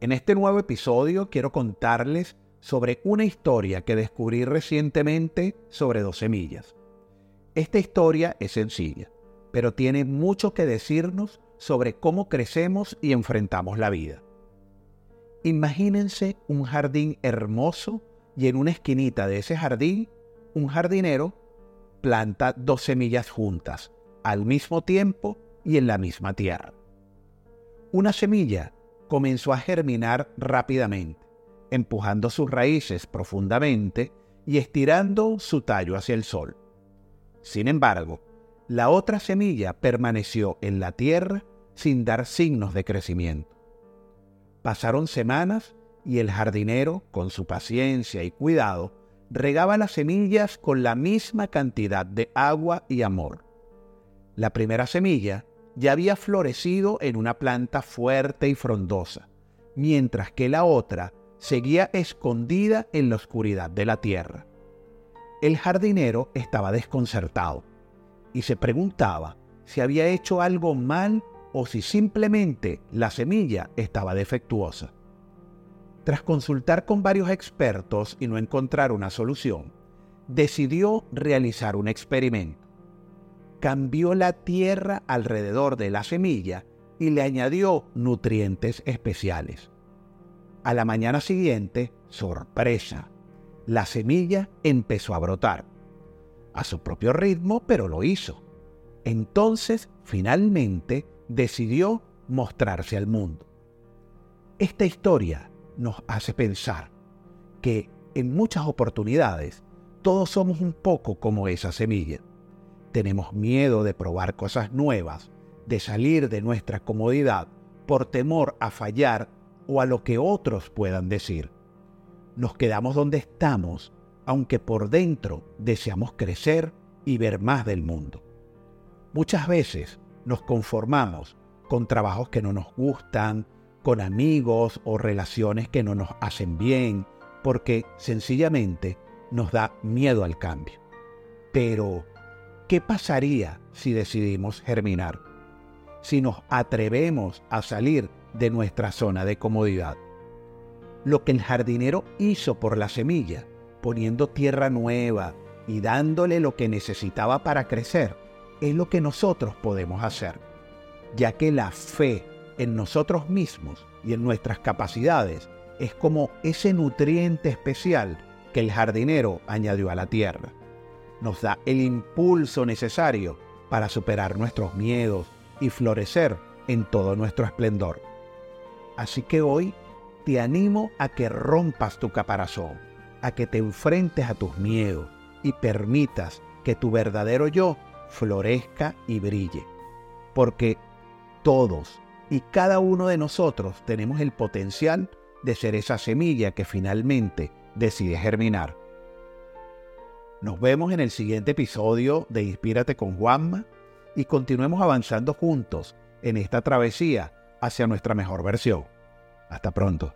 En este nuevo episodio quiero contarles sobre una historia que descubrí recientemente sobre dos semillas. Esta historia es sencilla, pero tiene mucho que decirnos sobre cómo crecemos y enfrentamos la vida. Imagínense un jardín hermoso y en una esquinita de ese jardín, un jardinero planta dos semillas juntas, al mismo tiempo y en la misma tierra. Una semilla comenzó a germinar rápidamente, empujando sus raíces profundamente y estirando su tallo hacia el sol. Sin embargo, la otra semilla permaneció en la tierra sin dar signos de crecimiento. Pasaron semanas y el jardinero, con su paciencia y cuidado, regaba las semillas con la misma cantidad de agua y amor. La primera semilla ya había florecido en una planta fuerte y frondosa, mientras que la otra seguía escondida en la oscuridad de la tierra. El jardinero estaba desconcertado y se preguntaba si había hecho algo mal o si simplemente la semilla estaba defectuosa. Tras consultar con varios expertos y no encontrar una solución, decidió realizar un experimento cambió la tierra alrededor de la semilla y le añadió nutrientes especiales. A la mañana siguiente, sorpresa, la semilla empezó a brotar. A su propio ritmo, pero lo hizo. Entonces, finalmente, decidió mostrarse al mundo. Esta historia nos hace pensar que en muchas oportunidades todos somos un poco como esa semilla tenemos miedo de probar cosas nuevas, de salir de nuestra comodidad por temor a fallar o a lo que otros puedan decir. Nos quedamos donde estamos, aunque por dentro deseamos crecer y ver más del mundo. Muchas veces nos conformamos con trabajos que no nos gustan, con amigos o relaciones que no nos hacen bien, porque sencillamente nos da miedo al cambio. Pero, ¿Qué pasaría si decidimos germinar? Si nos atrevemos a salir de nuestra zona de comodidad. Lo que el jardinero hizo por la semilla, poniendo tierra nueva y dándole lo que necesitaba para crecer, es lo que nosotros podemos hacer, ya que la fe en nosotros mismos y en nuestras capacidades es como ese nutriente especial que el jardinero añadió a la tierra nos da el impulso necesario para superar nuestros miedos y florecer en todo nuestro esplendor. Así que hoy te animo a que rompas tu caparazón, a que te enfrentes a tus miedos y permitas que tu verdadero yo florezca y brille. Porque todos y cada uno de nosotros tenemos el potencial de ser esa semilla que finalmente decide germinar. Nos vemos en el siguiente episodio de Inspírate con Juanma y continuemos avanzando juntos en esta travesía hacia nuestra mejor versión. Hasta pronto.